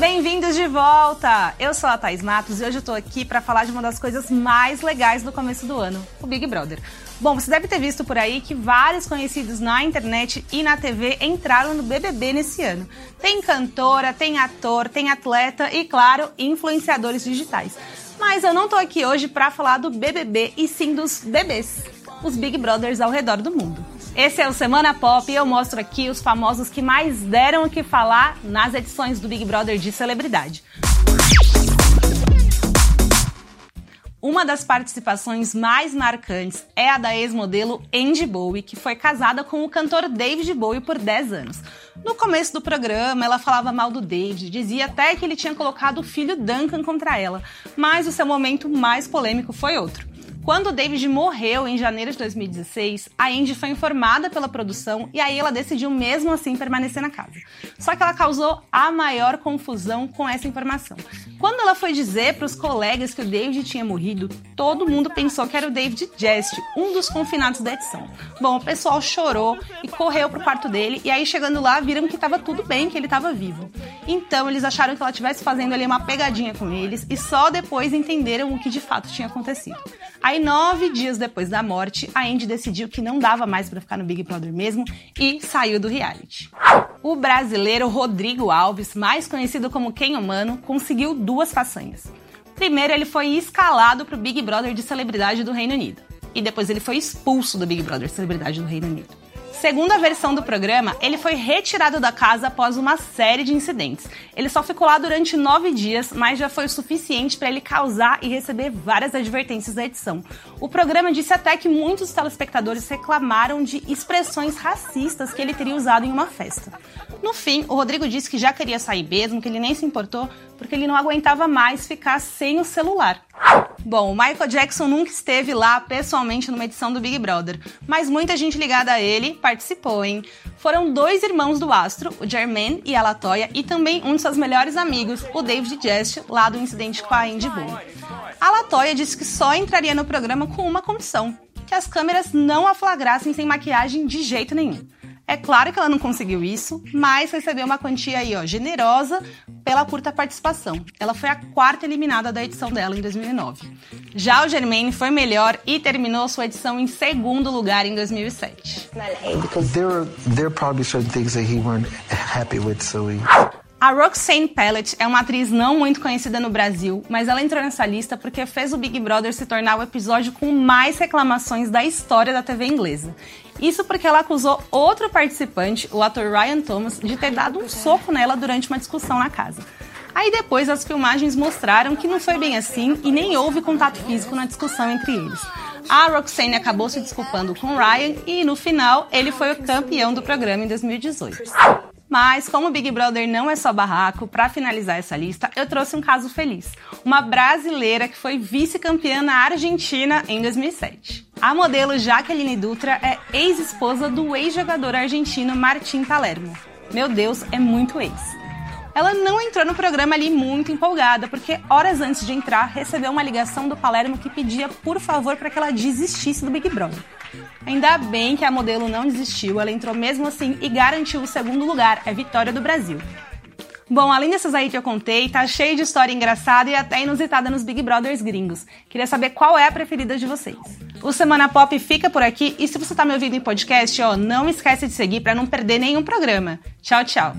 Bem-vindos de volta! Eu sou a Thais Matos e hoje eu tô aqui para falar de uma das coisas mais legais do começo do ano, o Big Brother. Bom, você deve ter visto por aí que vários conhecidos na internet e na TV entraram no BBB nesse ano. Tem cantora, tem ator, tem atleta e, claro, influenciadores digitais. Mas eu não tô aqui hoje para falar do BBB e sim dos bebês, os Big Brothers ao redor do mundo. Esse é o Semana Pop e eu mostro aqui os famosos que mais deram o que falar nas edições do Big Brother de celebridade. Uma das participações mais marcantes é a da ex-modelo Andy Bowie, que foi casada com o cantor David Bowie por 10 anos. No começo do programa, ela falava mal do David, dizia até que ele tinha colocado o filho Duncan contra ela, mas o seu momento mais polêmico foi outro. Quando David morreu em janeiro de 2016, a Andy foi informada pela produção e aí ela decidiu mesmo assim permanecer na casa. Só que ela causou a maior confusão com essa informação. Quando ela foi dizer para os colegas que o David tinha morrido, todo mundo pensou que era o David Jest, um dos confinados da edição. Bom, o pessoal chorou e correu pro quarto dele e aí chegando lá viram que estava tudo bem, que ele estava vivo. Então eles acharam que ela estivesse fazendo ali uma pegadinha com eles e só depois entenderam o que de fato tinha acontecido. Aí, nove dias depois da morte, a Andy decidiu que não dava mais para ficar no Big Brother mesmo e saiu do reality. O brasileiro Rodrigo Alves, mais conhecido como Quem Humano, conseguiu duas façanhas. Primeiro, ele foi escalado para o Big Brother de celebridade do Reino Unido. E depois ele foi expulso do Big Brother celebridade do Reino Unido. Segundo a versão do programa, ele foi retirado da casa após uma série de incidentes. Ele só ficou lá durante nove dias, mas já foi o suficiente para ele causar e receber várias advertências da edição. O programa disse até que muitos telespectadores reclamaram de expressões racistas que ele teria usado em uma festa. No fim, o Rodrigo disse que já queria sair mesmo, que ele nem se importou, porque ele não aguentava mais ficar sem o celular. Bom, o Michael Jackson nunca esteve lá pessoalmente numa edição do Big Brother, mas muita gente ligada a ele participou, hein? Foram dois irmãos do astro, o Jermaine e a Latoya, e também um de seus melhores amigos, o David Jest, lá do incidente com a Andy Boone. A Latoya disse que só entraria no programa com uma condição, que as câmeras não a flagrassem sem maquiagem de jeito nenhum. É claro que ela não conseguiu isso, mas recebeu uma quantia aí, ó, generosa pela curta participação. Ela foi a quarta eliminada da edição dela em 2009. Já o Germaine foi melhor e terminou sua edição em segundo lugar em 2007. There, there probably certain things that he weren't happy with, so he... A Roxane Pellet é uma atriz não muito conhecida no Brasil, mas ela entrou nessa lista porque fez o Big Brother se tornar o episódio com mais reclamações da história da TV inglesa. Isso porque ela acusou outro participante, o ator Ryan Thomas, de ter dado um soco nela durante uma discussão na casa. Aí depois as filmagens mostraram que não foi bem assim e nem houve contato físico na discussão entre eles. A Roxane acabou se desculpando com Ryan e no final ele foi o campeão do programa em 2018. Mas, como o Big Brother não é só barraco, para finalizar essa lista, eu trouxe um caso feliz. Uma brasileira que foi vice-campeã na Argentina em 2007. A modelo Jaqueline Dutra é ex-esposa do ex-jogador argentino Martim Palermo. Meu Deus, é muito ex. Ela não entrou no programa ali muito empolgada, porque horas antes de entrar recebeu uma ligação do Palermo que pedia por favor para que ela desistisse do Big Brother. Ainda bem que a modelo não desistiu, ela entrou mesmo assim e garantiu o segundo lugar, a vitória do Brasil. Bom, além dessas aí que eu contei, tá cheio de história engraçada e até inusitada nos Big Brothers gringos. Queria saber qual é a preferida de vocês. O Semana Pop fica por aqui e se você tá me ouvindo em podcast, ó, não esquece de seguir para não perder nenhum programa. Tchau, tchau.